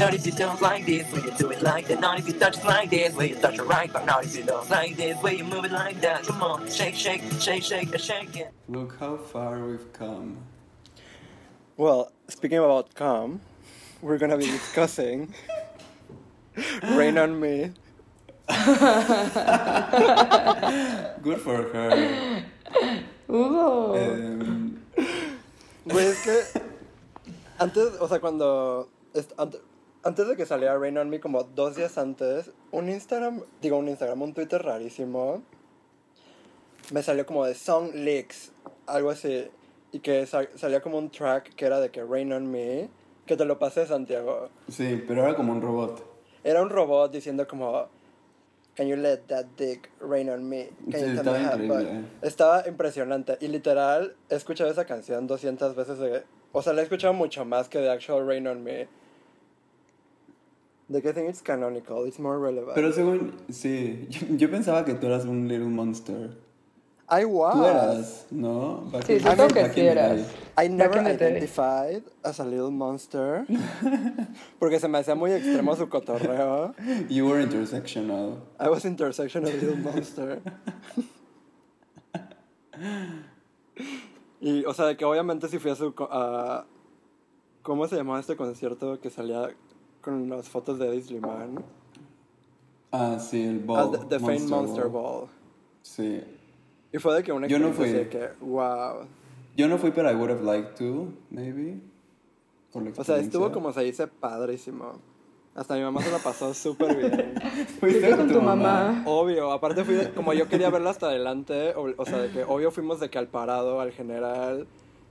Not if you don't like this, when you do it like that. Not if you touch it like this, when you touch it right. But not if you don't like this, when you move it like that. Come on, shake, shake, shake, shake, shake it. Look how far we've come. Well, speaking about come, we're gonna be discussing Rain on Me. Good for her. Hugo. Em, Güey, es que antes, o sea, cuando est- ante- antes de que saliera Rain on Me, como dos días antes, un Instagram, digo un Instagram, un Twitter rarísimo, me salió como de Song Leaks, algo así, y que sa- salía como un track que era de que Rain on Me, que te lo pasé Santiago. sí, pero era como un robot. Era un robot diciendo como Can you let that dick rain on me? Can Sí, you tell estaba me how-" increíble. Estaba impresionante. Y literal, he escuchado esa canción 200 veces. De, o sea, la he escuchado mucho más que de Actual Rain on Me. De que I think it's canonical, it's more relevant. Pero según, sí, yo, yo pensaba que tú eras un little monster. I was. Tú eras, ¿no? Back Sí, siento que sí eras. I never identified as a little monster. porque se me hacía muy extremo su cotorreo. You were intersectional. I was intersection of little monster. y, o sea, de que obviamente si fui a su... a- ¿Cómo se llamaba este concierto que salía con las fotos de Eddie Slimane? Ah, sí, el Ah, ball. the, the famed Monster Ball. Sí. Y fue de que una Yo no fui. así de que, wow. Yo no fui, pero I would have liked to, maybe. Por la O sea, estuvo como se dice padrísimo. Hasta mi mamá se la pasó súper bien. Fuiste con tu mamá. Obvio, aparte fui, de- como yo quería verla hasta adelante, o, o sea, de que obvio fuimos de que al parado, al general.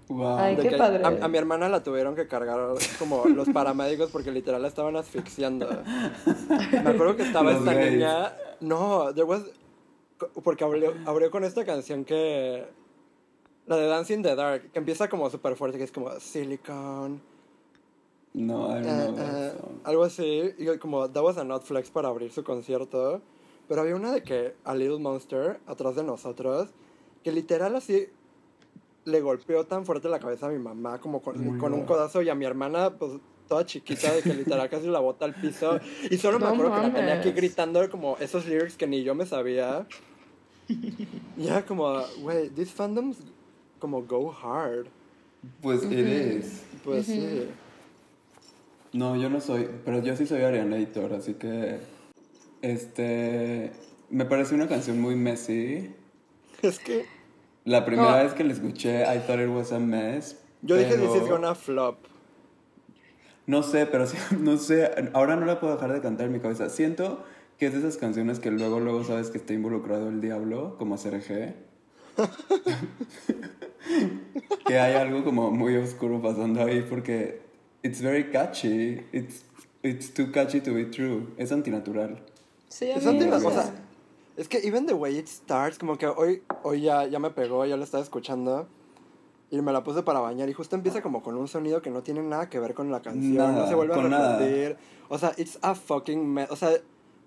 Wow. Ay, De qué que padre. A, a mi hermana la tuvieron que cargar como los paramédicos porque literal la estaban asfixiando. Me acuerdo que estaba Los esta gays. niña. No, there was. Porque abrió, abrió con esta canción que. La de Dancing in the Dark, que empieza como súper fuerte, que es como Silicon. No, I don't eh, know that eh, song. algo así. Y como that was a not flex para abrir su concierto. Pero había una de que a Little Monster, atrás de nosotros, que literal así le golpeó tan fuerte la cabeza a mi mamá como con, con un codazo y a mi hermana pues toda chiquita de que literal casi la bota al piso. Y solo me acuerdo que la tenía aquí mames. gritando como esos lyrics que ni yo me sabía. Ya como güey these fandoms como go hard. Pues it is. pues sí. No, yo no soy, pero yo sí soy Arianator, así que este me pareció una canción muy messy. es que La primera No. vez que la escuché, I thought it was a mess. yo dije pero- this is gonna flop No sé, pero sí, no sé, ahora no la puedo dejar de cantar en mi cabeza. Siento que es de esas canciones que luego luego sabes que está involucrado el diablo, como CRG. que hay algo como muy oscuro pasando ahí porque it's very catchy. It's it's too catchy to be true. Es antinatural. Sí, a Es mí, anti- o sea, es que even the way it starts, como que hoy, hoy ya, ya me pegó, ya lo estaba escuchando. Y me la puse para bañar y justo empieza como con un sonido que no tiene nada que ver con la canción, Nada, no se vuelve a repetir. O sea, it's a fucking mess. O sea,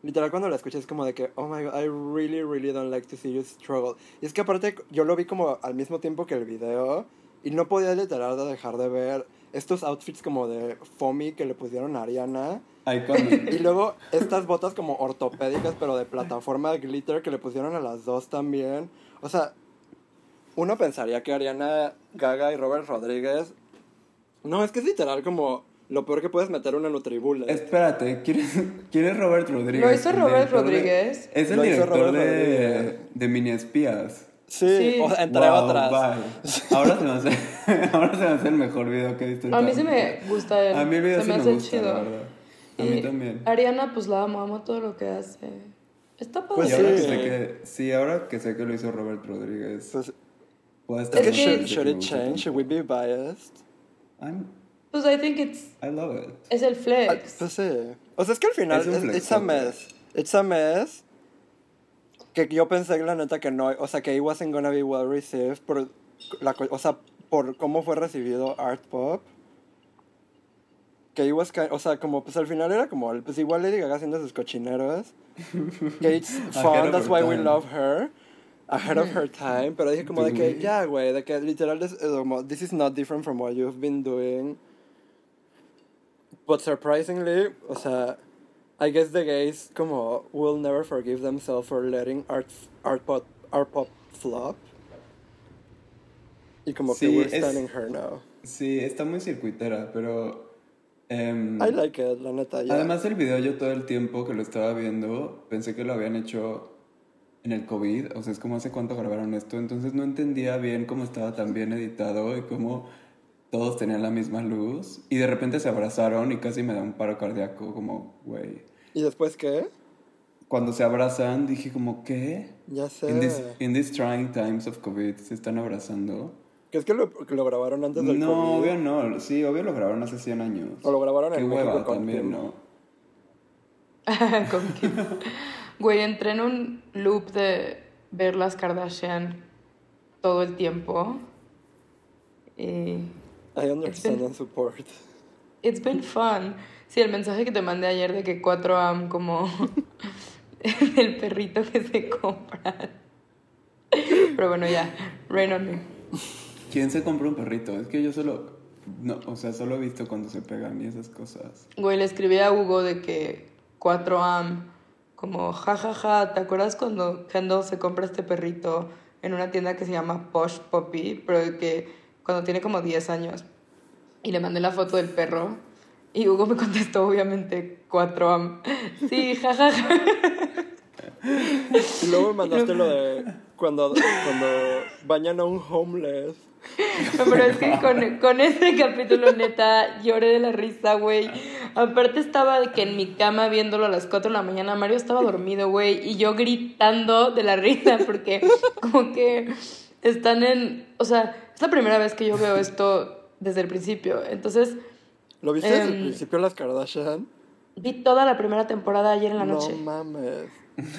literal cuando la escuché es como de que, oh my god, I really, really don't like to see you struggle. Y es que aparte yo lo vi como al mismo tiempo que el video y no podía literal de dejar de ver estos outfits como de foamy que le pusieron a Ariana. Iconic. Y luego estas botas como ortopédicas, pero de plataforma de glitter que le pusieron a las dos también. O sea, uno pensaría que Ariana Gaga y Robert Rodríguez. No, es que es literal como lo peor que puedes meter una Nutribullet. Espérate, ¿quién es, quién es Robert Rodríguez? Lo hizo El Robert director de- Rodríguez. es el Lo director de, Rodríguez. de Mini Espías. Sí, Sí. o sea, entre Wow, otras. bye. Ahora se, me hace, ahora se me hace el mejor video que he visto. a mí mi me gusta él. A mí el video se sí me me hace gusta, chido. la verdad. A mí también. Ariana, pues la amo, amo todo lo que hace. Está padre. Pues y ahora sí. que sé que, sí, ahora que sé que lo hizo Robert Rodríguez, Pues, puedo estar es que should, should it change? Should we be biased? I'm- Pues I think it's, I love it. es el Ah, flex. Pues sí. O sea, es que al final Es un es flex, it's a mess. It's a mess. Que yo pensé, la neta, que no. O sea, que it wasn't gonna be well received. Por la, o sea, por cómo fue recibido Art Pop. Que it was ki- O sea, como pues al final era como. Pues igual Lady Gaga haciendo sus cochineros. Ahead fun, that's why we love her. Ahead of her time. Pero dije como de que, ya, güey, de que literal es como. This is not different from what you've been doing. But surprisingly, o sea, I guess the gays como will never forgive themselves for letting art, art, pop, art pop flop. Y como Sí, que we're es- standing her now. Sí, está muy circuitera, pero... em, I like it, la neta. ya. Además el video yo todo el tiempo que lo estaba viendo pensé que lo habían hecho en el COVID, o sea, es como hace cuánto grabaron esto, entonces no entendía bien cómo estaba tan bien editado y cómo todos tenían la misma luz y de repente se abrazaron y casi me da un paro cardíaco, como, güey. ¿Y después qué? Cuando se abrazan dije como, ¿qué? Ya sé. In, this, in these trying times of COVID se están abrazando. ¿Crees que lo, que lo grabaron antes del No, COVID? obvio no, sí, obvio lo grabaron hace 100 años. O lo grabaron Qué en México hueva con también. ¿no? Con Kim. Güey, entré en un loop de ver las Kardashian todo el tiempo. Y I understand been- and support. it's been fun. Sí, el mensaje que te mandé ayer de que 4am como el perrito que se compra. Pero bueno, ya, rain on me. ¿Quién se compra un perrito? Es que yo solo, no, o sea, solo he visto cuando se pegan y esas cosas. Güey, le escribí a Hugo de que 4am, como jajaja, ¿te acuerdas cuando Kendall se compra este perrito en una tienda que se llama Posh Puppy? Pero de que cuando tiene como 10 años. Y le mandé la foto del perro. Y Hugo me contestó, obviamente, 4am. Sí, jajaja. Y luego me mandaste lo de cuando, cuando bañan a un homeless. No, Pero es que con, con este capítulo, neta, lloré de la risa, güey. Aparte estaba de que en mi cama viéndolo a las 4 de la mañana, Mario estaba dormido, güey, y yo gritando de la risa porque como que están en... O sea, es la primera vez que yo veo esto desde el principio. Entonces, ¿Lo viste desde el Em, principio las Kardashian? vi toda la primera temporada ayer en la noche. No mames.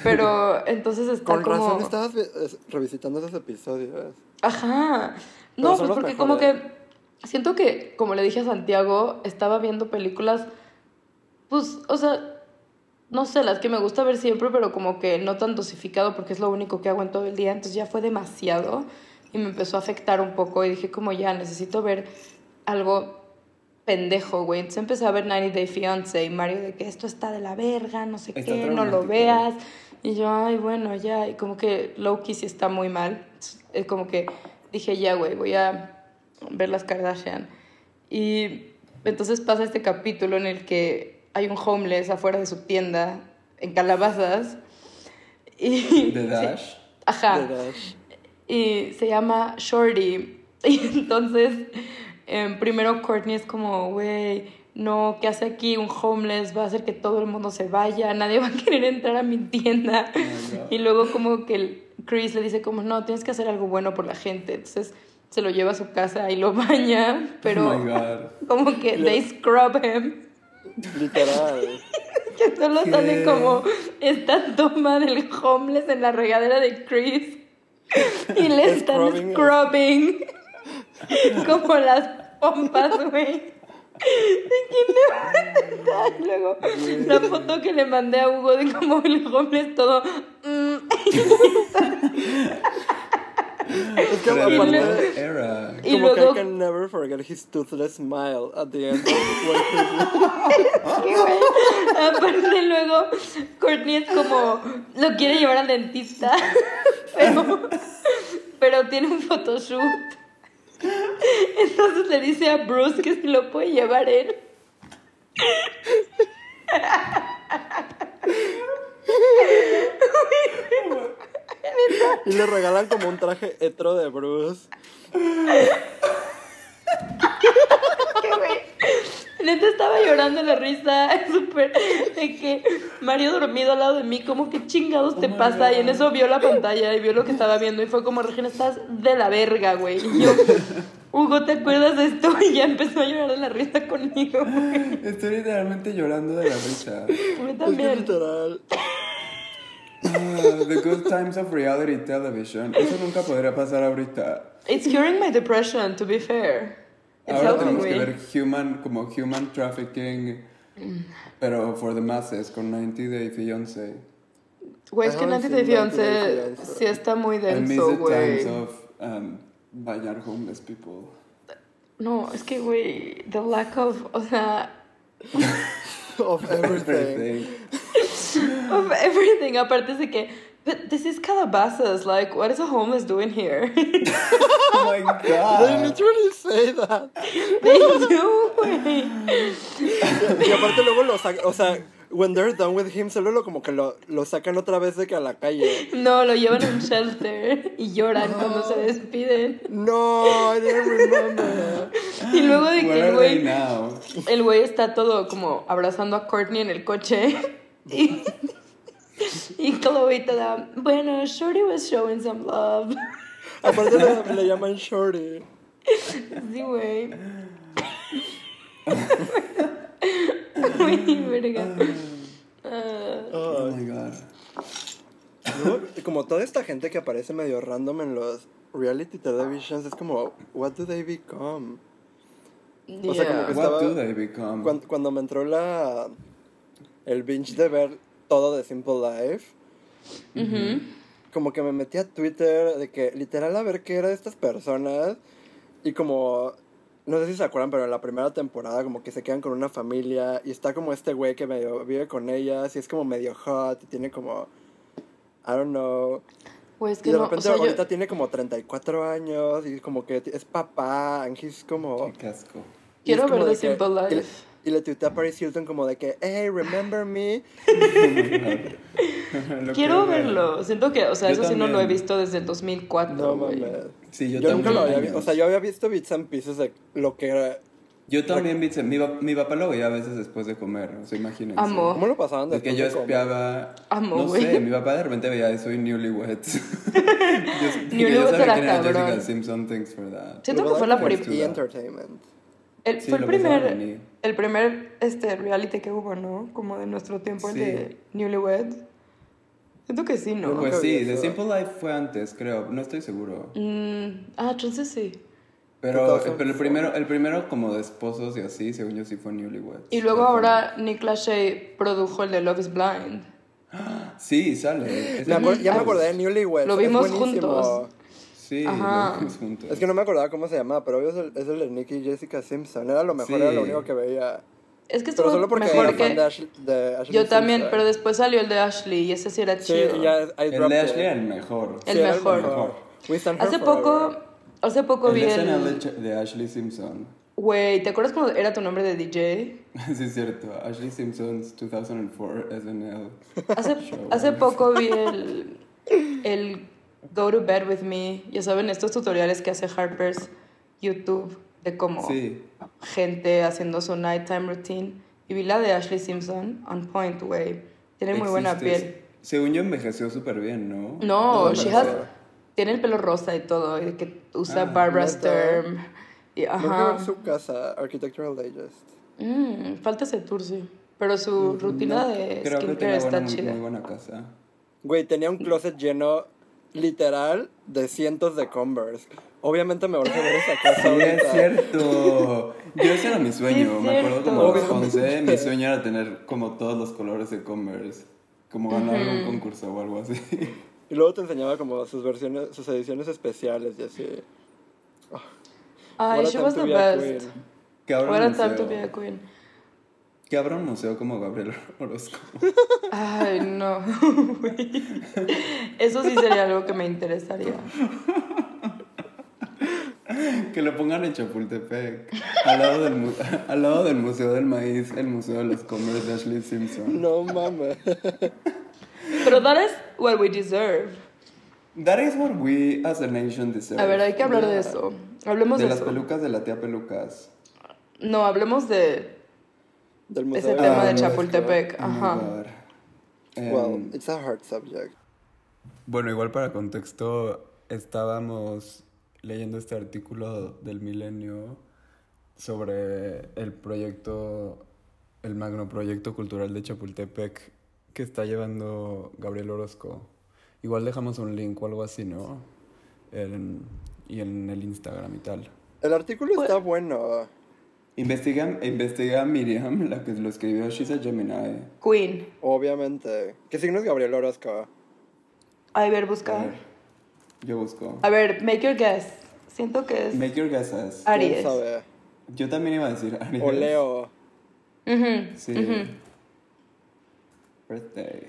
Pero entonces está Con como... razón estabas vi- es- revisitando esos episodios. Ajá. Pero No, pues porque como que siento que, como le dije a Santiago, estaba viendo películas, pues, o sea, no sé, las que me gusta ver siempre, pero como que no tan dosificado porque es lo único que hago en todo el día, entonces ya fue demasiado y me empezó a afectar un poco y dije como ya, necesito ver algo pendejo, güey. Entonces empecé a ver 90 Day Fiancé y Mario de que esto está de la verga, no sé Está qué, no lo veas. Y yo, ay, bueno, ya. Y como que Loki sí está muy mal. Es como que dije, ya, güey, voy a ver las Kardashian. Y entonces pasa este capítulo en el que hay un homeless afuera de su tienda en calabazas. Y, ¿De Dash? Ajá De Dash. y se llama Shorty. Y entonces, em, primero Courtney es como, güey, no, ¿qué hace aquí? Un homeless va a hacer que todo el mundo se vaya, nadie va a querer entrar a mi tienda. Oh y luego como que el Chris le dice como, no, tienes que hacer algo bueno por la gente. Entonces se lo lleva a su casa y lo baña, pero Oh my God. como que they scrub him. Literal. Que solo ¿Qué? sale como esta toma del homeless en la regadera de Chris. Y le están Scrubbing. scrubbing. como las pompas, güey. De que no- Y Luego, la foto que le mandé a Hugo de como el homeless todo. mm, es que aparte, de era. Y como luego- que I can never forget his toothless smile at the end of. Aparte luego Courtney es como lo quiere llevar al dentista, pero, pero tiene un photoshoot. Entonces le dice a Bruce que si lo puede llevar él. y le regalan como un traje hetero de Bruce. Güey, Neta estaba llorando de la risa, súper, de que Mario dormido al lado de mí, como que chingados te Oh pasa, y en eso vio la pantalla y vio lo que estaba viendo y fue como, Regina, estás de la verga, güey. Y yo, Hugo, ¿te acuerdas de esto? Y ya empezó a llorar de la risa conmigo, güey. Estoy literalmente llorando de la risa. A mí Es que también. literal. Ah, the good times of reality television. Eso nunca podría pasar ahorita. It's curing my depression, to be fair. Ahora tenemos que ver human, como human trafficking, pero for the masses, con 90 Day Fiancé. Güey, es que Ay, Nancy sí, de 90 Day Fiancé sí está muy I miss denso, the güey. times of um, bañar homeless people. No, es que, güey, the lack of, o sea, of everything. Everything. Of everything. Aparte de que, but this is Calabasas. Like, what is a homeless doing here? Oh my They god. literally say that. They do. Y aparte luego lo sacan, o sea, when they're done with him, solo lo, como que lo, lo sacan otra vez de que a la calle. No, lo llevan a un shelter y lloran cuando se despiden. No, I didn't remember. Y luego de que Where el are they güey, now? el güey está todo como abrazando a Courtney en el coche. Y, y Chloe te da, bueno, Shorty was showing some love. Aparte le, le llaman Shorty. Sí, güey. Muy verga. Ah, Oh my god. Luego, como toda esta gente que aparece medio random en los reality televisions, es como, what do they become? O sea, como yeah. que- What estaba- do they become? Cuando, cuando me entró la el binge de ver todo de Simple Life, Ujú. como que me metí a Twitter de que literal a ver qué era de estas personas y como no sé si se acuerdan, pero en la primera temporada como que se quedan con una familia y está como este güey que medio vive con ellas y es como medio hot y tiene como I don't know. Pues Y que de no, o repente sea, yo- ahorita tiene como 34 años y como que es papá, and he's como Qué casco. y Quiero ver de que- Simple y le- Life. Y le tuitea a Paris Hilton como de que, hey, remember me? Quiero ver. verlo. Siento que, o sea, Yo eso sí no lo he también. visto desde el 2004. No güey. mames. Sí, yo, Yo, nunca también. lo había visto. O sea, yo había visto bits and pieces de lo que era. Yo también vi, mi, pa- mi papá lo veía a veces después de comer, o sea, imagínense. Amo. ¿Cómo lo pasaban después yo de comer? espiaba. Amo, no güey. sé, mi papá de repente veía eso y Newlyweds. yo, yo Newlyweds sabía era cabrón. Jessica Simpson, thanks for that. Siento que fue la primera. Entertainment. El, Sí, fue el primer, el primer este, reality que hubo, ¿no? Como de nuestro tiempo, el Sí. de Newlyweds. Siento que sí, ¿no? Pues vi sí, The. Simple Life fue antes, creo, no estoy seguro. Mm, ah, entonces sí. Pero, 2004. pero el primero, el primero como de esposos y así, según yo sí fue Newlyweds. Y luego Fue ahora Nick Lachey produjo el de Love is Blind. Sí, sale. Me ya me acordé de Newlyweds. lo vimos juntos. Sí, Ajá. lo juntos. Es que no me acordaba cómo se llamaba, pero obvio es el, es el de Nicky y Jessica Simpson. Era lo mejor, Sí. era lo único que veía. Es que Pero estuvo solo porque mejor era fan que... de Ashley, de Ashley Yo también, Simpson. pero después salió el de Ashley y ese sí era Sí, chido. ya, I El de. Ashley el mejor. El Sí, mejor. We stand her Hace poco, hace poco El vi SNL el... de Ashley Simpson. Güey, ¿te acuerdas cuando era tu nombre de DJ? sí, es cierto. Ashley Simpson's 2004 SNL. Hace, Show. hace poco vi el, el Go to Bed with Me. Ya saben, estos tutoriales que hace Harper's YouTube de cómo Sí. gente haciendo su nighttime routine. Y vi la de Ashley Simpson, on point, güey. Tiene muy buena piel. Según yo envejeció súper bien, ¿no? No, No, she has, tiene el pelo rosa y todo, y que usa Ah, Barbara. Sturm. Y, ajá. su casa, Architectural Digest. Mm, falta ese tour, sí. Pero su rutina No, de skincare está buena, muy, chida. muy buena casa. Güey, tenía un closet lleno, literal, de cientos de Converse. Obviamente me urge ver esa casa Sí, ahorita. es cierto. Yo ese era mi sueño. Sí, Me acuerdo a los Obviamente. 11, mi sueño era tener como todos los colores de Converse. Como ganar un concurso o algo así. Y luego te enseñaba como sus versiones, sus ediciones especiales y así. Ay, What a she was the be a best. What a time to be a queen. Que abra un museo como Gabriel Orozco. Ay, no. Eso sí sería algo que me interesaría. Que lo pongan en Chapultepec. Al lado, del al lado del Museo del Maíz, el Museo de los Converse de Ashley Simpson. No mames. Pero that is what we deserve. That is what we as a nation deserve. A ver, hay que hablar de eso. Hablemos de de, las eso. pelucas de la tía Pelucas. No, hablemos de Del museo ese de tema de. Chapultepec. Oh Ajá. Em, Well, it's a hard subject. Bueno, igual para contexto, estábamos leyendo este artículo del milenio sobre el proyecto, el magno proyecto cultural de Chapultepec que está llevando Gabriel Orozco. Igual dejamos un link o algo así, ¿no? En- y en el Instagram y tal. El artículo Pues- está bueno. Investiga, investiga a Miriam, la que lo escribió, she's a Gemini. Queen. Obviamente. ¿Qué signo es Gabriel Orozco? A ver, A busca. ver, yo busco. A ver, make your guess. Siento que es Make your guesses. ¿Quién Aries. sabe? Yo también iba a decir Aries. O Leo. Ujú, Sí. Birthday.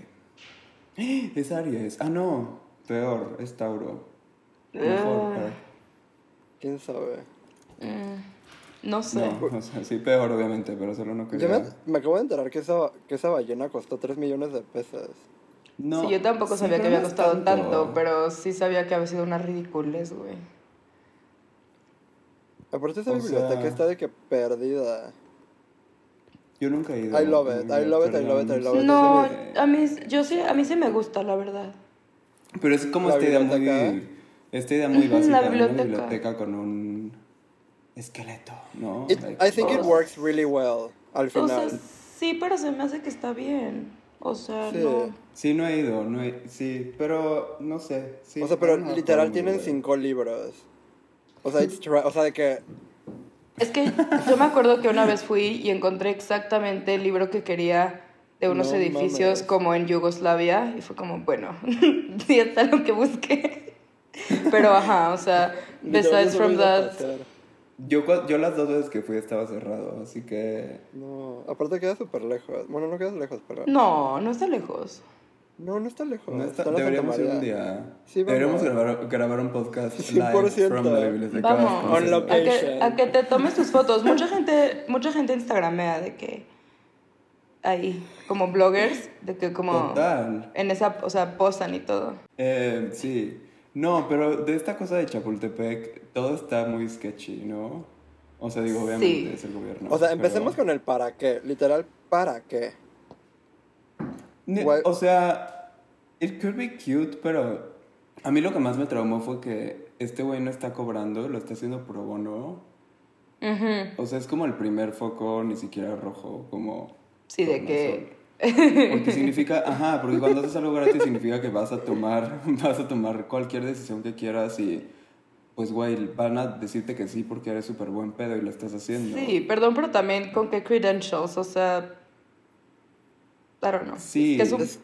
Es Aries. Ah, no. Peor, es Tauro. Mejor. Ah. peor. ¿Quién sabe? No sé. No, o sea, sí, peor, obviamente, pero solo no Yo quería. me, me acabo de enterar que esa, que esa ballena costó 3 millones de pesos. No, sí, yo tampoco sí, sabía que había costado tanto. pero sí sabía que había sido una ridiculez, güey. Aparte esa O biblioteca sea- está de que perdida. Yo nunca he ido. I love it, I love it, I love it, I love it. No, a mí, yo sí, a mí sí me gusta, la verdad. Pero es como esta idea muy. Esta idea muy básica. la de Una biblioteca con un esqueleto, ¿no? It- Like, I think it works really well al O sea, final. sí, pero se me hace que está bien. O sea, Sí. no. Sí, no he ido, no he, sí, pero no sé. sí, o sea, pero no literal tienen cinco libros. O sea, it's o sea, de que Es que yo me acuerdo que una vez fui y encontré exactamente el libro que quería de unos No edificios mames. como en Yugoslavia y fue como, bueno, sí está lo que busqué. Pero ajá, o sea, besides from that. Yo, cua- yo las dos veces que fui estaba cerrado, así que... No, aparte queda súper lejos. Bueno, no queda lejos, pero... no, no está lejos. No, no está lejos. No está- está deberíamos ir un día. Sí, deberíamos grabar, grabar un podcast 100%. live from la biblioteca. Vamos, On a que, a que te tomes tus fotos. Mucha gente, mucha gente instagramea de que ahí, como bloggers, de que como Total. en esa, o sea, posan y todo. Eh, sí. No, pero de esta cosa de Chapultepec, todo está muy sketchy, ¿no? O sea, digo, obviamente Sí. es el gobierno. O sea, empecemos con el para qué. Literal, ¿para qué? Ne-. O sea, it could be cute, pero a mí lo que más me traumó fue que este güey no está cobrando, lo está haciendo pro bono. O sea, es como el primer foco, ni siquiera rojo, como... Sí, de que... Porque significa, ajá, porque cuando haces algo gratis significa que vas a tomar, vas a tomar cualquier decisión que quieras y pues güey, van a decirte que sí porque eres súper buen pedo y lo estás haciendo. Sí, perdón, pero también con qué credentials, o sea... I don't know. Sí. Que es un- Es-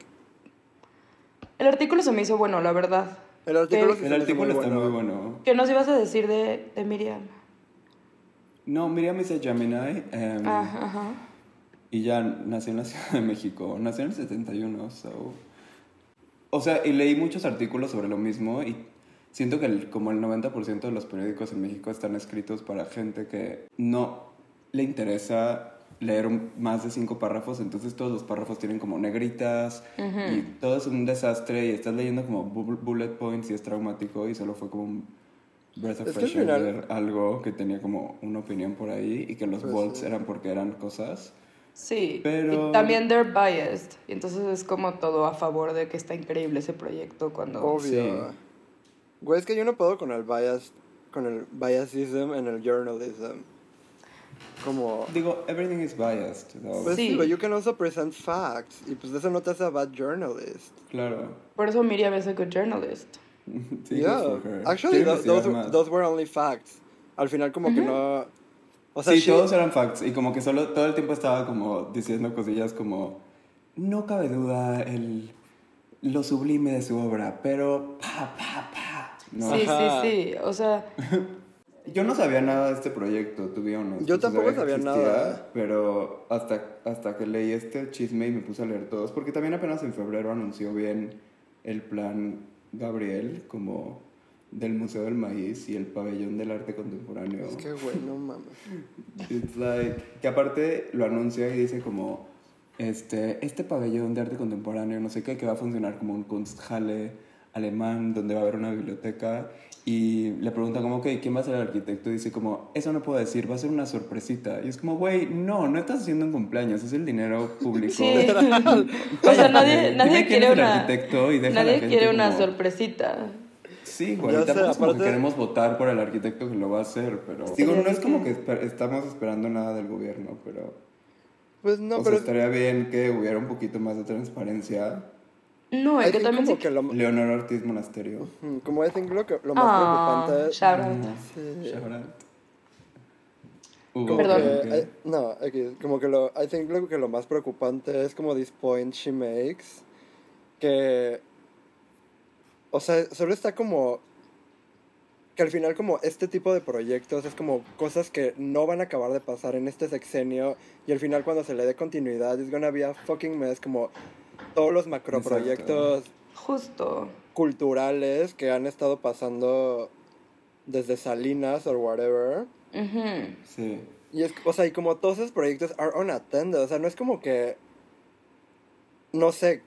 El artículo se me hizo bueno, la verdad. El artículo sí El artículo muy está bueno. muy bueno. ¿Qué nos ibas a decir de, de Miriam? No, Miriam es de Gemini em, Ah, ajá. Y ya nació en la Ciudad de México. Nació en el 71, so... O sea, y leí muchos artículos sobre lo mismo y siento que el- como el 90% de los periódicos en México están escritos para gente que no le interesa leer un- más de cinco párrafos, entonces todos los párrafos tienen como negritas y todo es un desastre y estás leyendo como bu- bullet points y es traumático y solo fue como un breath of Es fresh air final- leer algo que tenía como una opinión por ahí y que los Pues bolts sí. eran porque eran cosas. Sí, Pero- y también they're biased. Y entonces es como todo a favor de que está increíble ese proyecto cuando... Obvio. Sí. Güey, es que yo no puedo con el bias, con el biasism en el journalism. Como... Digo, everything is biased. though. Pues sí, Sí. but you can also present facts. Y pues eso no te hace a bad journalist. Claro. Por eso Miriam es a good journalist. Sí, yeah. Actually, those, those, those were only facts. Al final como que no... O sea, sí, she- todos eran facts y como que solo todo el tiempo estaba como diciendo cosillas como no cabe duda el lo sublime de su obra, pero pa pa pa. ¿no? Sí, Ajá. sí, sí. O sea, Yo no sabía nada de este proyecto, to be honest. Yo tampoco sabía existía, nada. Pero hasta, hasta que leí este chisme y me puse a leer todos, porque también apenas en febrero anunció bien el plan Gabriel, como del Museo del Maíz y el Pabellón del Arte Contemporáneo. Es que, güey, no mames. It's like, que aparte lo anuncia y dice como, este, este pabellón de arte contemporáneo, no sé qué, que va a funcionar como un Kunsthalle alemán, donde va a haber una biblioteca. Y le preguntan como, ok, ¿quién va a ser el arquitecto? Y dice como, eso no puedo decir, va a ser una sorpresita. Y es como, güey, no, no estás haciendo un cumpleaños, es el dinero público. sí. o sea, nadie, nadie quiere una... arquitecto y deja Nadie gente quiere una como- sorpresita. Sí, güey, Ya sé, es como que aparte- queremos votar por el arquitecto que lo va a hacer, pero... Digo, no es como que esper- estamos esperando nada del gobierno, pero... Pues no, o pero... sea, estaría bien que hubiera un poquito más de transparencia. No, I es que think también como sí... que lo, Leonor Ortiz Monasterio. mm, como I think lo, que, lo más Ah, preocupante... Shout out. Hugo, Como Perdón. que, que- eh, no, X, como que lo, I think lo que lo más preocupante es como this point she makes, que, o sea, solo está como que al final como este tipo de proyectos es como cosas que no van a acabar de pasar en este sexenio y al final cuando se le dé continuidad es gonna be a fucking mess como todos los macroproyectos Justo. culturales que han estado pasando desde Salinas o whatever. Ujú. Sí. Y es, o sea, y como todos esos proyectos are unattended, o sea, no es como que, no sé,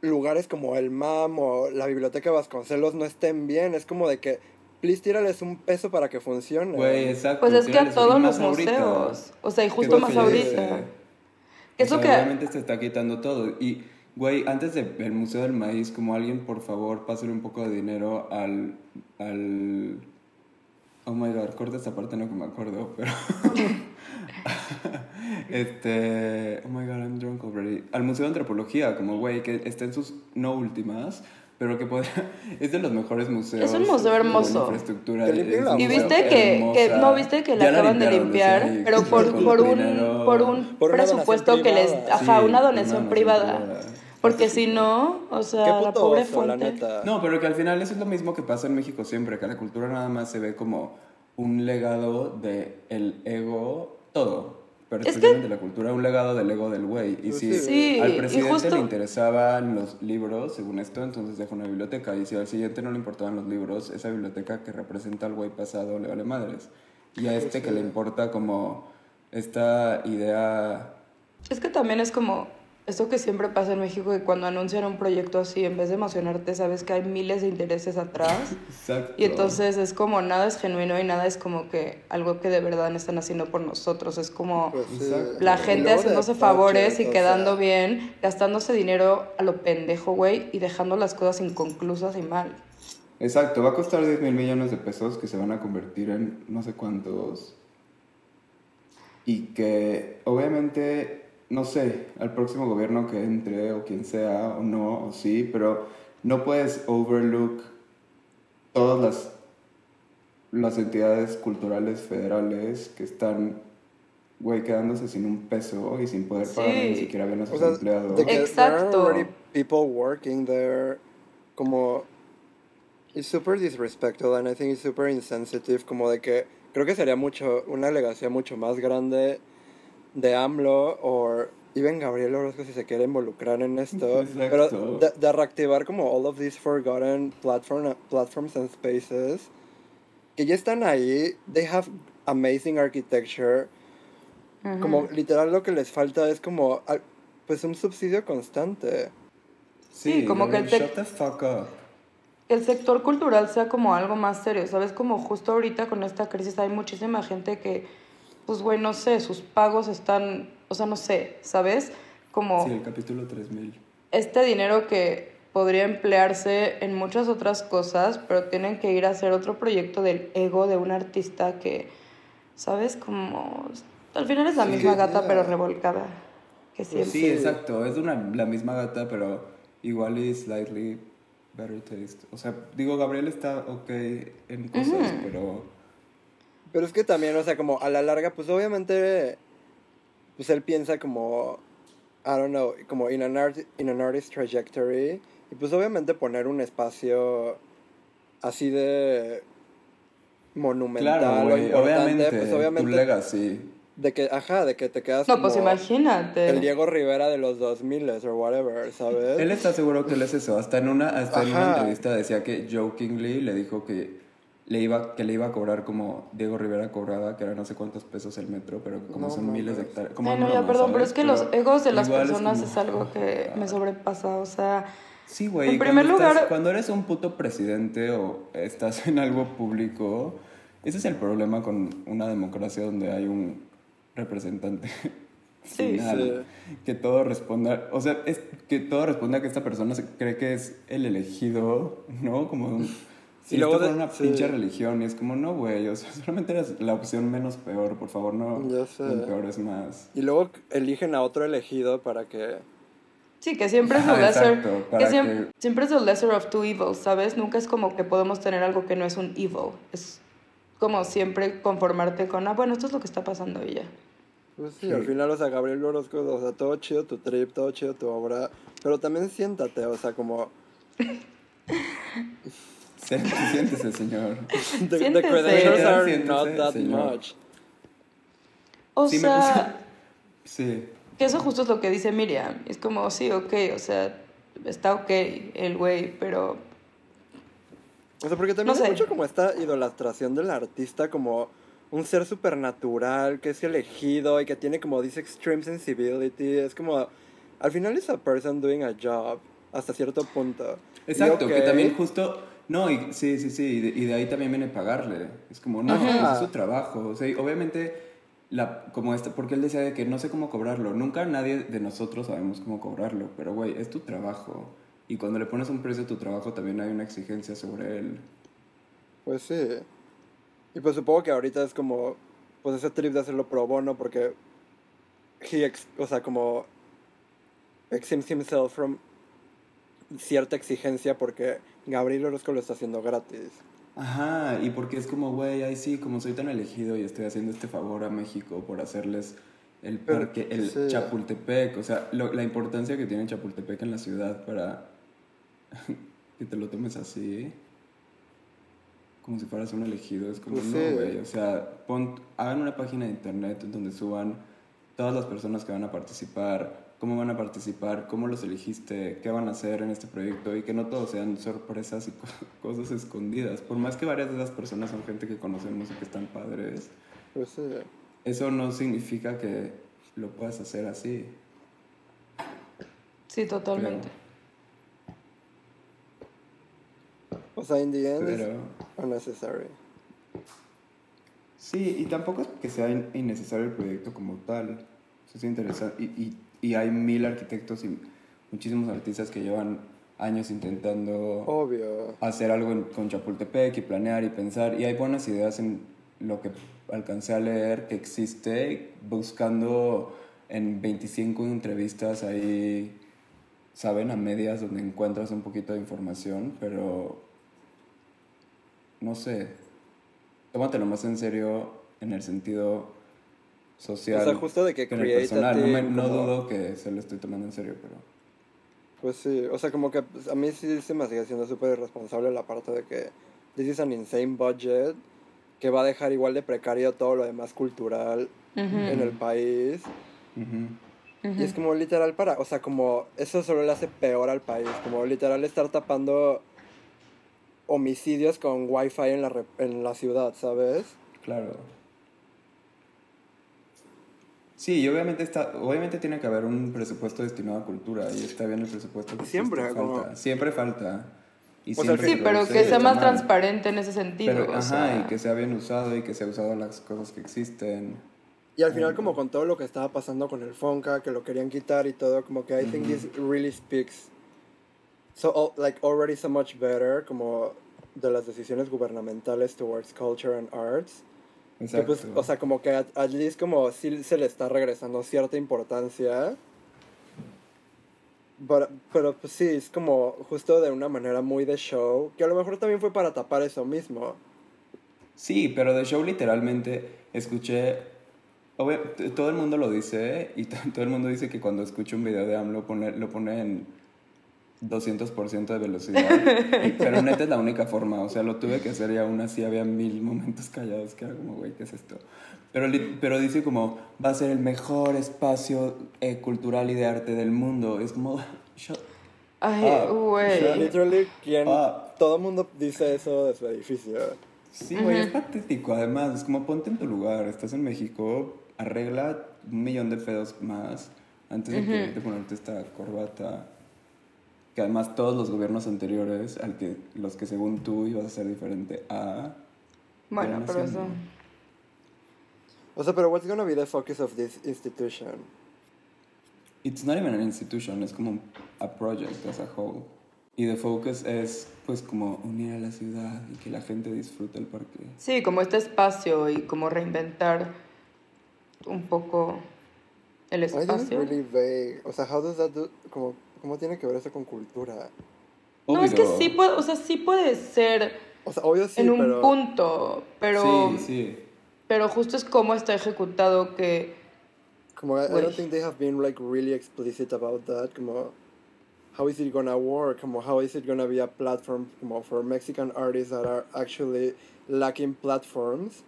lugares como el MAM o la Biblioteca Vasconcelos no estén bien, es como de que, please tírales un peso para que funcione. Güey, exacto. Pues es que a todos los ahorita. museos. O sea, y ¿Qué justo más ahorita. dije? Que es O sea, que- Obviamente se está quitando todo. Y, güey, antes del Museo del Maíz, como alguien, por favor, pásale un poco de dinero al. al oh my god, corta esta parte, no que me acuerdo, pero. este. Oh my god, I'm drunk already. Al Museo de Antropología, como, güey, que está en sus no últimas. Pero que podría, es de los mejores museos. Es un museo hermoso. infraestructura. Es un Y viste que, que no viste que la Ya la acaban de limpiar, decía pero por, por un dinero- por un Por presupuesto que les, ajá, Sí, una donación privada. privada. Porque si no, o Qué sea, la pobre oso, la fuente. neta. No, pero que al final eso es lo mismo que pasa en México siempre, que la cultura nada más se ve como un legado de el ego, todo. Pero Es especialmente la cultura, un legado del ego del güey. Y Pues si sí. Al presidente justo- le interesaban los libros, según esto, entonces deja una biblioteca. Y si al siguiente no le importaban los libros, esa biblioteca que representa al güey pasado le vale madres. Y a este que le importa como esta idea... Es que también es como esto que siempre pasa en México, que cuando anuncian un proyecto así, en vez de emocionarte, sabes que hay miles de intereses atrás. Exacto. Y entonces es como nada es genuino y nada es como que algo que de verdad están haciendo por nosotros. Es como Pues. Exacto. la gente haciéndose favores y quedando sea, bien, gastándose dinero a lo pendejo, güey, y dejando las cosas inconclusas y mal. Exacto, va a costar 10 mil millones de pesos que se van a convertir en no sé cuántos. Y que obviamente, no sé, al próximo gobierno que entre o quien sea o no, o sí, pero no puedes overlook todas las, las entidades culturales federales que están, güey, quedándose sin un peso y sin poder pagar ni Sí. siquiera bien a sus O sea, empleados. Exacto. people working there, como it's super disrespectful and I think it's super insensitive, como de que creo que sería mucho una legacia mucho más grande de AMLO o even Gabriel Orozco si se quiere involucrar en esto, Exacto. pero de, de reactivar como all of these forgotten platform, platforms and spaces que ya están ahí, they have amazing architecture, como literal lo que les falta es como pues un subsidio constante. Sí, como que el Shut the fuck up. el sector cultural sea como algo más serio, ¿sabes? Como justo ahorita con esta crisis hay muchísima gente que, pues, güey, no sé, sus pagos están, o sea, no sé, ¿sabes? Como Sí, el capítulo 3000. este dinero que podría emplearse en muchas otras cosas, pero tienen que ir a hacer otro proyecto del ego de un artista que, ¿sabes? Como, al final es la Sí, misma gata, pero revolcada, que Pues siempre. Sí, exacto. Es una, la misma gata, pero igual y slightly better taste. O sea, digo, Gabriel está ok en cosas, pero... Pero es que también, o sea, como a la larga, pues obviamente, pues él piensa como, I don't know, como in an, art, in an artist trajectory. Y pues obviamente poner un espacio así de monumental Claro, o güey, importante, obviamente, pues tu obviamente legacy. de que, ajá, de que te quedas No, pues imagínate. el Diego Rivera de los 2000 o whatever, ¿sabes? Él está seguro que él es eso. Hasta en una, hasta en una entrevista decía que jokingly le dijo que le iba, que le iba a cobrar como Diego Rivera cobraba, que era no sé cuántos pesos el metro, pero como No son miles de hectáreas. Como Ay, no, ya, perdón, pero es que los egos de las igual es personas como, es algo que ah, me sobrepasa, o sea... Sí, güey. En cuando primer estás- lugar- cuando eres un puto presidente o estás en algo público, ese es el problema con una democracia donde hay un representante Sí, final. Que todo responda, o sea, es que todo responda que esta persona se cree que es el elegido, ¿no? Como un- si Y luego de- una sí. pinche religión, y es como, no, güey, o sea, solamente eres la opción menos peor, por favor, no. Ya sé. El peor es más. Y luego eligen a otro elegido para que... Sí, que siempre es el lesser, exacto, que siempre, que- siempre es el lesser of two evils, ¿sabes? Nunca es como que podemos tener algo que no es un evil. Es como siempre conformarte con, ah, bueno, esto es lo que está pasando y ya. Pues sí, Sí. al final, o sea, Gabriel Orozco, o sea, todo chido tu trip, todo chido tu obra, pero también siéntate, o sea, como... Siéntese, señor. The, the credentials are Siéntese, not that señor. much. O Sí, me sea, Sí. que eso justo es lo que dice Miriam. Es como, sí, ok, o sea, está ok el güey, pero O sea, porque también No hay mucho como esta idolatración del artista como un ser supernatural que es elegido y que tiene como this extreme sensibility. Es como, al final es a person doing a job hasta cierto punto. Y Exacto, ok, que también justo... No, y, sí, sí, sí, y de, y de ahí también viene pagarle. Es como, no, Ajá. es su trabajo. O sea, obviamente, la, como este, porque él decía de que no sé cómo cobrarlo. Nunca nadie de nosotros sabemos cómo cobrarlo, pero güey, es tu trabajo. Y cuando le pones un precio a tu trabajo, también hay una exigencia sobre él. Pues sí. Y pues supongo que ahorita es como, pues ese trip de hacerlo pro bono porque he, ex- o sea, como exempts himself from cierta exigencia porque Gabriel Orozco lo está haciendo gratis. Ajá, y porque es como, güey, ay sí, como soy tan elegido y estoy haciendo este favor a México por hacerles el Pero, parque, el sí. Chapultepec, o sea, lo- la importancia que tiene Chapultepec en la ciudad para que te lo tomes así, como si fueras un elegido, es como, Pues no, sí. güey, o sea, pon, hagan una página de internet donde suban todas las personas que van a participar, cómo van a participar, cómo los elegiste, qué van a hacer en este proyecto y que no todo sean sorpresas y co- cosas escondidas. Por más que varias de esas personas son gente que conocemos y que están padres, Pues sí. eso no significa que lo puedas hacer así. sí, totalmente. O sea, in the end Pero es unnecessary. sí, y tampoco es que sea in- innecesario el proyecto como tal. Eso es interesante. Y, y, y hay mil arquitectos y muchísimos artistas que llevan años intentando Obvio. hacer algo en- con Chapultepec y planear y pensar. Y hay buenas ideas en lo que alcancé a leer que existe, buscando en 25 entrevistas ahí, saben, a medias donde encuentras un poquito de información, pero no sé, tómatelo más en serio en el sentido social. O sea, justo de que create a. No, me- no como- dudo que se lo estoy tomando en serio, pero... Pues sí, o sea, como que pues, a mí sí se me sigue siendo súper irresponsable la parte de que this is an insane budget que va a dejar igual de precario todo lo demás cultural en el país. Ujú. Y es como literal para, o sea, como eso solo le hace peor al país, como literal estar tapando homicidios con wifi en la, re- en la ciudad, ¿sabes? Claro. Sí, y obviamente está, obviamente tiene que haber un presupuesto destinado a cultura y está bien el presupuesto que Siempre, existe, como- falta, siempre falta. Y O sea, siempre Sí, se pero que sea más mal. transparente en ese sentido. Pero, o ajá, sea, y que sea bien usado y que sea usado las cosas que existen. Y al final como con todo lo que estaba pasando con el Fonca, que lo querían quitar y todo, como que I think this really speaks so al- like already so much better como de las decisiones gubernamentales towards culture and arts. Que, Exacto. pues, o sea, como que at, at least como sí se le está regresando cierta importancia. But- pero pues sí, es como justo de una manera muy de show, que a lo mejor también fue para tapar eso mismo. Sí, pero de show literalmente escuché. t- todo el mundo lo dice y todo el mundo dice que cuando escucha un video de AMLO pone, lo pone en 200% de velocidad. y- pero neta es la única forma. O sea, lo tuve que hacer y aún así había mil momentos callados que era como, güey, ¿qué es esto? Pero, pero dice como, va a ser el mejor espacio eh, cultural y de arte del mundo. Es como, shut Ay, güey. Literally, quien, Ah. todo el mundo dice eso de su edificio. Sí, güey, es patético. Además, es como ponte en tu lugar. Estás en México, arregla un millón de pedos más antes de quererte ponerte esta corbata. Que además todos los gobiernos anteriores, al que, los que según tú ibas a ser diferente a... Bueno, pero eso. O sea, pero what's gonna be the focus of this institution? It's not even an institution, es como a project as a whole. Y the focus es, pues, como unir a la ciudad y que la gente disfrute el parque. Sí, como este espacio y como reinventar un poco el I think it's espacio. really vague. O sea, how does that do, como, ¿cómo tiene que ver eso con cultura? No, es que Obvio. sí puede, o sea, sí puede ser O sea, obvio sí, en un pero... punto, pero, Sí, sí. pero justo es cómo está ejecutado que Como I, I don't think they have been like really explicit about that. Como how is it gonna work? Como how is it gonna be a platform como for Mexican artists that are actually lacking platforms?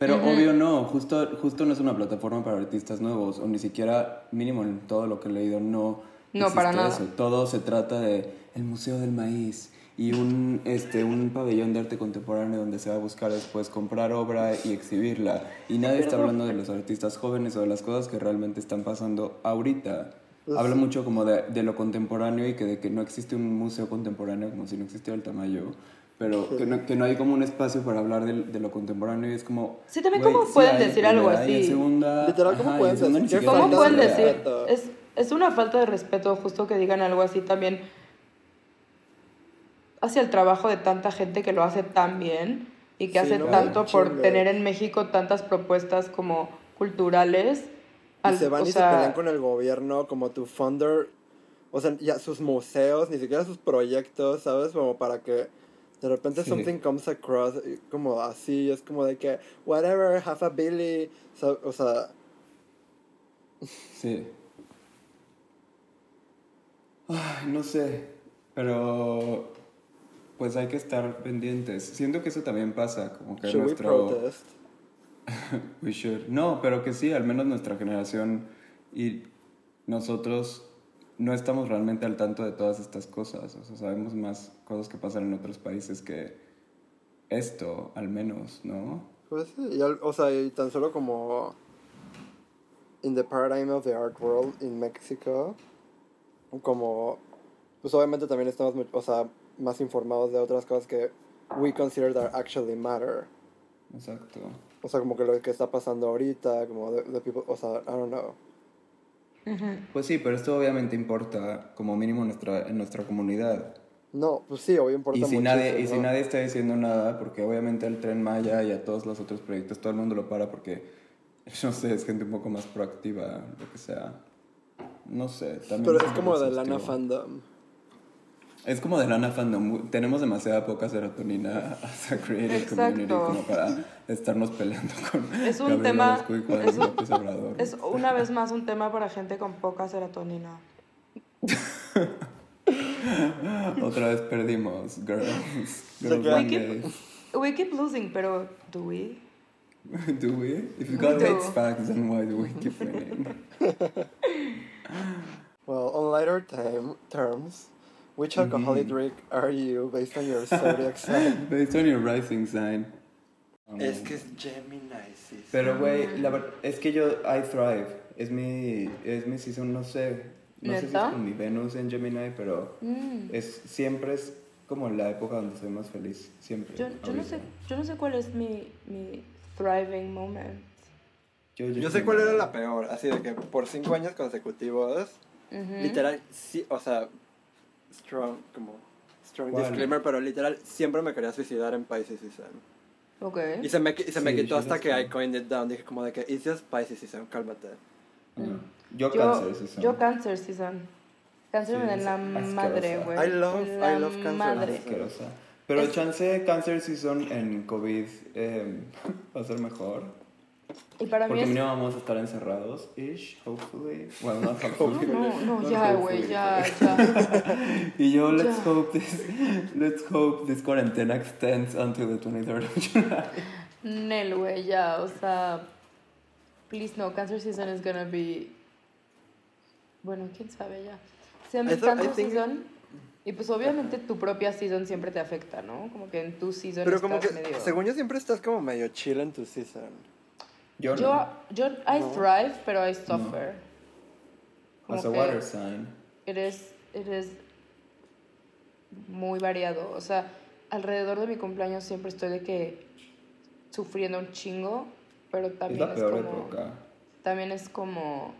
Pero obvio no, justo, justo no es una plataforma para artistas nuevos, o ni siquiera, mínimo en todo lo que he leído, no. No, existe para nada. Eso. Todo se trata de el Museo del Maíz y un, este, un pabellón de arte contemporáneo donde se va a buscar después comprar obra y exhibirla. Y nadie está hablando de los artistas jóvenes o de las cosas que realmente están pasando ahorita. Pues Habla sí. mucho como de, de lo contemporáneo y que de que no existe un museo contemporáneo como si no existiera el Tamayo, pero que no, que no hay como un espacio para hablar del- de, lo contemporáneo y es como... Sí, también güey, cómo sí pueden hay decir algo así. segunda, Literal, ¿cómo ajá, pueden en segunda decir? ¿Qué siquiera ¿Cómo de pueden decir? Es, es una falta de respeto justo que digan algo así también hacia el trabajo de tanta gente que lo hace tan bien y que Sí, hace no tanto por tener en México tantas propuestas como culturales. Y Al- se van o y sea, se pelean con el gobierno como tu funder, o sea, ya sus museos, ni siquiera sus proyectos, ¿sabes? Como para que de repente Sí. something comes across y como así, es como de que, whatever, have a Billy, o sea, Sí. Ay, no sé, pero pues hay que estar pendientes. Siento que eso también pasa, como que should we nuestro... protest? We should. No, pero que sí, al menos nuestra generación y nosotros no estamos realmente al tanto de todas estas cosas. O sea, sabemos más cosas que pasan en otros países que esto, al menos, ¿no? Pues sí, y al- o sea, y tan solo como in the paradigm of the art world in Mexico, como, pues obviamente también estamos, o sea, más informados de otras cosas que we consider that actually matter. Exacto. O sea, como que lo que está pasando ahorita, como de, de people, o sea, I don't know. Pues sí, pero esto obviamente importa como mínimo en nuestra, en nuestra comunidad. No, pues sí, obvio importa Y si, nadie, y si nadie está diciendo nada, porque obviamente el Tren Maya y a todos los otros proyectos, todo el mundo lo para porque, no sé, es gente un poco más proactiva, lo que sea. No sé, también... Pero es como de lana fandom. Es como de lana fandom. Tenemos demasiada poca serotonina as a creative Exacto. community como para estarnos peleando con Es un tema- Orozco y con es un- López Obrador. Es una vez más un tema para gente con poca serotonina. Otra vez perdimos, girls. Girls We keep-. We keep losing, pero do we? Do we? If God hates facts, then why do we keep winning? Well, on lighter time, terms, which alcoholic drink are you based on your zodiac sign? Based on your rising sign. es que es Gemini, sí. Pero, güey, la verdad es que yo, I thrive. Es mi, es mi season, no sé. No sé si es ¿Neta? con mi Venus en Gemini, pero Mm. es, siempre es como la época donde soy más feliz. Siempre. Yo, yo, no ahorita. sé, yo no sé cuál es mi, mi thriving moment. Yo, Yo sé cuál era la peor, así de que por cinco años consecutivos, Ujú. literal, sí, o sea, strong, como, strong ¿Cuál? disclaimer, pero literal, siempre me quería suicidar en Pisces Season. Ok. Y se me, y se me Sí, quitó yo hasta que. I coined it down, dije como de que, it's just Pisces Season, cálmate. Ah, Yo, Yo, cáncer, season. yo cáncer season. Cáncer Sí, me da la asquerosa. madre, güey. I love- La I love cáncer. madre. Asquerosa. Pero Es- chance cáncer season en COVID eh, va a ser mejor. Y para mí Porque es... mínimo vamos a estar encerrados, ish, hopefully. Well, not hopefully. No, no, Not ya, güey, ya, ya. Y yo, let's Ya. hope this, let's hope this quarantena extends until the 23rd of July. Nel, güey, ya, o sea... Please no, Cancer season is gonna be... Bueno, quién sabe ya. I Cancer think- season... Y pues obviamente tu propia season siempre te afecta, ¿no? Como que en tu season Pero como que, estás medio... según yo, siempre estás como medio chill en tu season. Yo, Yo, no. yo, I No. thrive, pero I suffer. Como As a water sign. It is, it is muy variado. O sea, alrededor de mi cumpleaños siempre estoy de que sufriendo un chingo, pero Es también la es, peor como... época. También es como...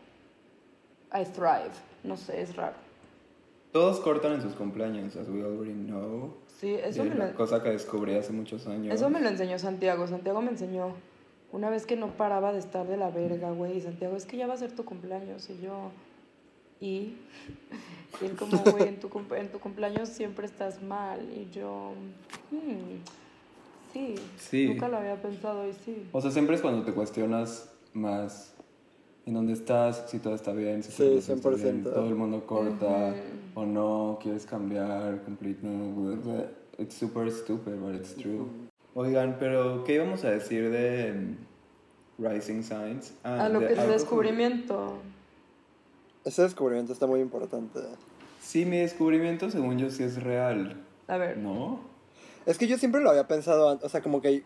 I thrive. No sé, es raro. Todos cortan en sus cumpleaños, as we already know. Sí, eso me, la lo, cosa que descubrí hace muchos años. eso me lo enseñó Santiago. Santiago me enseñó una vez que no paraba de estar de la verga, güey. Y Santiago, es que ya va a ser tu cumpleaños. Y yo... Y, y él como, güey, en tu, en tu cumpleaños siempre estás mal. Y yo... "Hmm, sí, Sí. nunca lo había pensado y sí. O sea, siempre es cuando te cuestionas más en dónde estás, si todo está bien, si Sí, relación está bien, 100%. todo el mundo corta o no, quieres cambiar, complete, no, blah, blah. it's super stupid, but it's true. Oigan, pero ¿qué íbamos a decir de mm, Rising Signs? Ah, A lo de que es el descubrimiento. Ese descubrimiento está muy importante. Sí, mi descubrimiento según yo sí es real, A ver. ¿no? Es que yo siempre lo había pensado, o sea, como que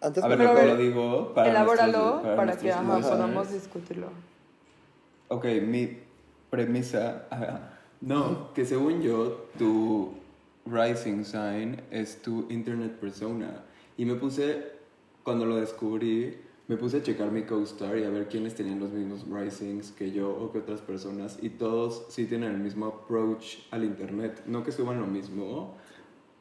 antes A ver, Pero a lo digo para Elabóralo nuestros- para, para que ajá, podamos discutirlo. Ok, mi premisa. ajá, No, que según yo, tu rising sign es tu internet persona. Y me puse, cuando lo descubrí, me puse a checar mi co-star y a ver quiénes tenían los mismos risings que yo o que otras personas. Y todos sí tienen el mismo approach al internet. No que suban lo mismo,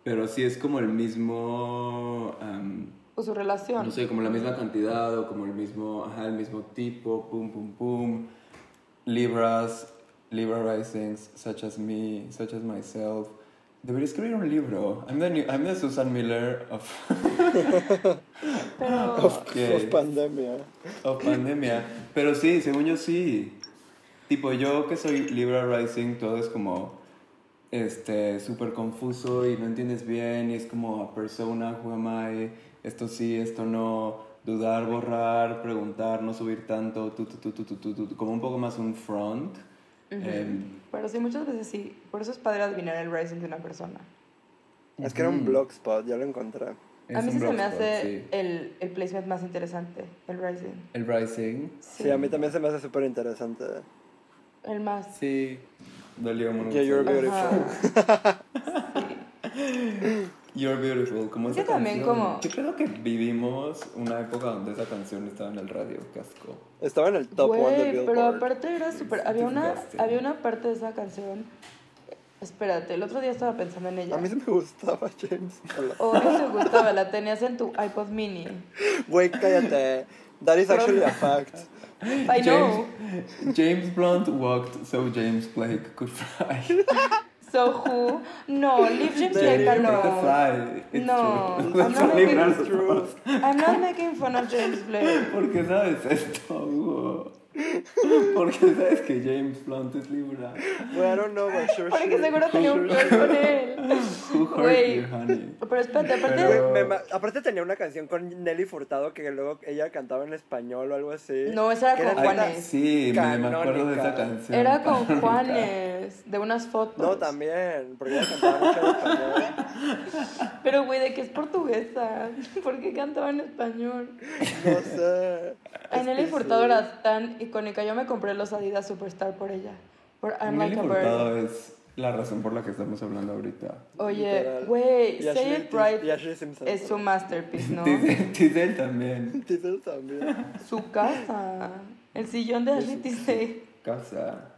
pero sí es como el mismo. am, O su relación. no sé, como la misma cantidad o como el mismo, ajá, el mismo tipo, pum, pum, pum. Libras, Libra risings, such as me, such as myself. Debería escribir un libro. I'm the, new- I'm the Susan Miller of, Pero Of que- pandemia. of pandemia. Pero sí, según yo sí. Tipo, yo que soy Libra rising, todo es como este súper confuso y no entiendes bien y es como a persona, who am I, esto sí, esto no, dudar, borrar, preguntar, no subir tanto, tu, tu, tu, como un poco más un front. Em, Pero sí, muchas veces sí. Por eso es padre adivinar el rising de una persona. Es que era un blogspot, ya lo encontré. es a mí sí se me hace sí. el, el placement más interesante, el rising. El rising, Sí. a mí también se me hace súper interesante. El más. sí. Dolió mucho. Yeah, you're beautiful. Ajá. You're beautiful, como Es esa también canción. como- Yo creo que vivimos una época donde esa canción estaba en el radio, casco. Estaba en el top one de Billboard. pero aparte era súper... Había una, había una parte de esa canción... Espérate, el otro día estaba pensando en ella. A mí sí me gustaba James. O no te gustaba, la tenías en tu iPod mini. Güey, cállate. That is actually a fact. I know. James, James Blunt walked so James Blake could fly. So who? No, leave James They Blake didn't Could alone. fly. It's No, true. I'm not Son making libras it true. dos. I'm not making fun of James Blake. ¿Por qué sabes esto, Hugo? Porque sabes que James Blunt es Libra. Well, I don't know, but sure Porque she- seguro tenía un crush con él. Who hurt Güey. you, honey? Pero espérate, aparte... Pero- me ma- aparte tenía una canción con Nelly Furtado que luego ella cantaba en español o algo así. No, esa era con Juanes. Sí, me, me acuerdo de esa canción. Era con Juanes, de unas fotos. No, también, porque ella cantaba mucho en español. Pero, güey, de que es portuguesa. ¿Por qué cantaba en español? No sé. Es Nelly que Furtado sí. era tan icónica. Yo me compré los Adidas Superstar por ella. Por I'm Like a Bird. Es la razón por la que estamos hablando ahorita. Oye, güey, Say It Right es su masterpiece, ¿no? Tisdale también. Tisdale también. Su casa. El sillón de Ashley Tisdale. Casa.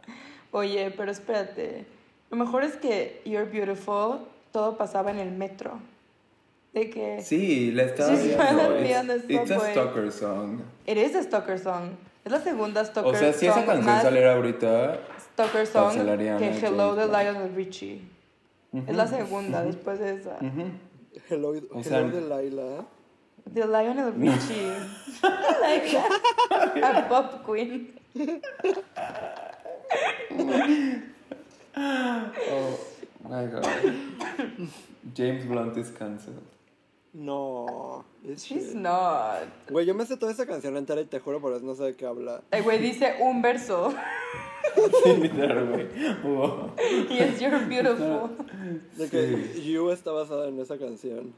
Oye, pero espérate. Lo mejor es que You're Beautiful, todo pasaba en el metro. De que... Sí, la estaba viendo. It's, a stalker song. It is a stalker song. Es la segunda stalker O sea, si esa song canción más saliera ahorita, stalker song que Hello de. Lionel Richie. Es la segunda después de esa. ujú, Hello, O hello sea- Delilah. De Lionel Richie. like a, a pop queen. oh my god. James Blunt is cancelled. No. es She's shit. not. Güey, yo me sé toda esa canción entera y te juro por eso no sé de qué habla. El güey dice un verso. Sí, literal, güey. Wow. Y es You're Beautiful. De que You está basada en esa canción.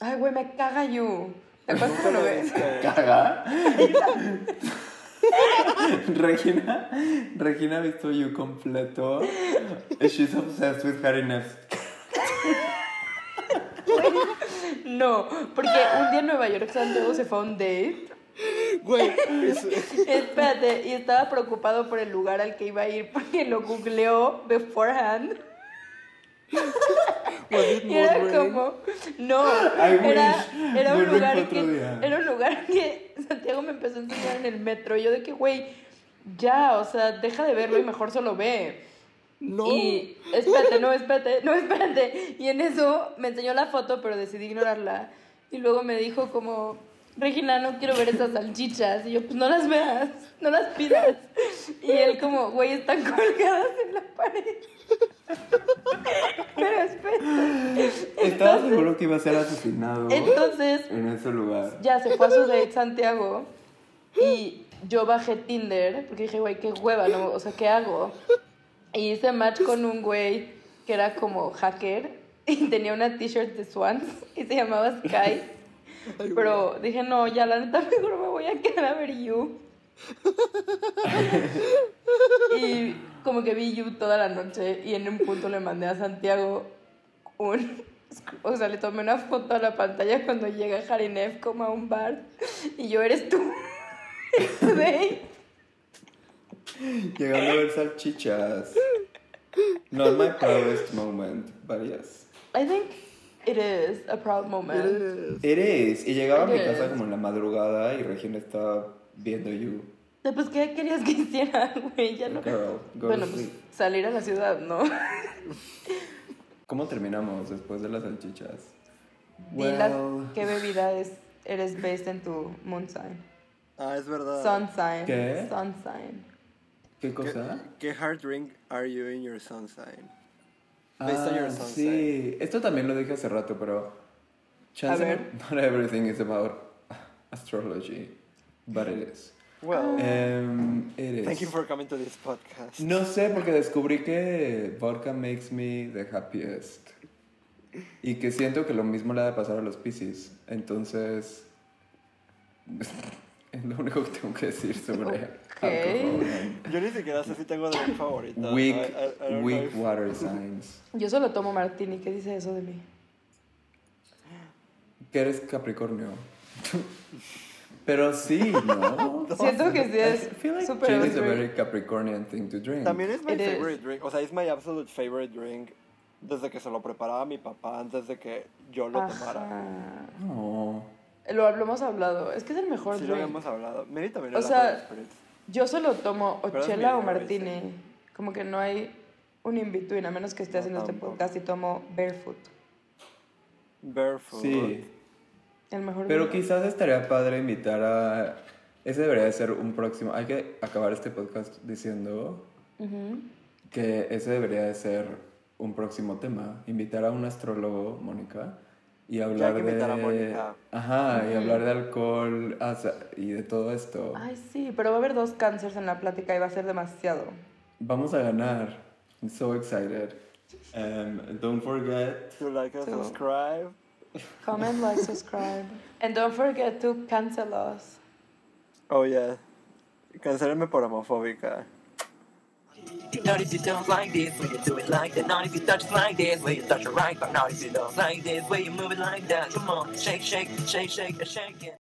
Ay, güey, me caga you. ¿Te acuerdas cómo lo ves? ¿Caga? Regina, Regina ha visto You completo. She's obsessed with Harry No, porque un día en Nueva York Santiago se fue a un date. Güey, es- Espérate, y estaba preocupado por el lugar al que iba a ir porque lo googleó beforehand. Y era como, no, era, era un lugar que era un lugar que Santiago me empezó a enseñar en el metro. Y yo de que, güey, ya, o sea, deja de verlo y mejor solo ve. No. Y espérate, no, espérate, no, espérate. Y en eso me enseñó la foto, pero decidí ignorarla. Y luego me dijo como, Regina, no quiero ver esas salchichas. Y yo, pues no las veas, no las pidas. Y él como, güey, están colgadas en la pared. Pero espera. Estaba seguro que iba a ser asesinado Entonces, en ese lugar. ya se fue a su date Santiago y yo bajé Tinder porque dije, güey, qué hueva, ¿no? O sea, ¿qué hago? Y hice match con un güey que era como hacker y tenía una t-shirt de Swans y se llamaba Sky. Pero dije, no, ya la neta mejor me voy a quedar a ver You. y como que vi You toda la noche y en un punto le mandé a Santiago un... O sea, le tomé una foto a la pantalla cuando llega Harinev como a un bar y yo eres tú. Llegando a ver salchichas. Not my proudest moment, but yes. I think it is a proud moment. It is. Y llegaba a mi It casa is. como en la madrugada y Regina estaba viendo You. Pues, ¿qué querías que hiciera, güey? Ya no. Girl, go Bueno, to pues sleep. salir a la ciudad, ¿no? ¿Cómo terminamos después de las salchichas? Well, qué bebida es, eres based en tu moon sign. Ah, es verdad. Sun sign. ¿Qué? Sun sign. ¿Qué ¿Qué, cosa? qué hard drink are you in your sun sign? Based on Ah, your sun sí. Esto también lo dije hace rato, pero... Chance A ver. Not everything is about astrology, but it is. Well, Um, it is. thank you for coming to this podcast. No sé, porque descubrí que vodka makes me the happiest. Y que siento que lo mismo le ha de pasar a los Pisces. Entonces. Es lo único que tengo que decir sobre Ok. alcohol. Yo ni siquiera sé si tengo drink favorito. Weak, I- I- know weak water signs. Yo solo tomo martini. ¿Qué dice eso de mí? Que eres Capricornio. Pero sí, ¿no? Siento que sí es feel like súper gin is a very Capricornian thing to drink. También es my It is. favorite drink. O sea, es my absolute favorite drink desde que se lo preparaba mi papá antes de que yo lo tomara. Ajá. Lo, lo hemos hablado. Es que es el mejor Sí, lo drink. habíamos hablado. Maybe también O el sea. Yo solo tomo o chela o martini. Como que no hay un in-between, a menos que esté No, haciendo este podcast y tomo barefoot. Barefoot. Sí. El mejor Pero drink. quizás estaría padre invitar a... Ese debería de ser un próximo... Hay que acabar este podcast diciendo que ese debería de ser un próximo tema. Invitar a un astrólogo, Mónica, y hablar que de... invitar a Mónica. Ajá, y hablar de alcohol o sea, y de todo esto. Ay, sí, pero va a haber dos cánceres en la plática y va a ser demasiado. Vamos a ganar. I'm so excited. Um, don't forget... To like and subscribe. Comment, like, subscribe. And don't forget to cancel us. Oh, yeah. Cancélenme por homofóbica. Not if you don't like this, when you do it like that. Not if you touch it like this, when you touch it right. But not if you don't like this, when you move it like that. Come on, shake, shake, shake, shake, shake it.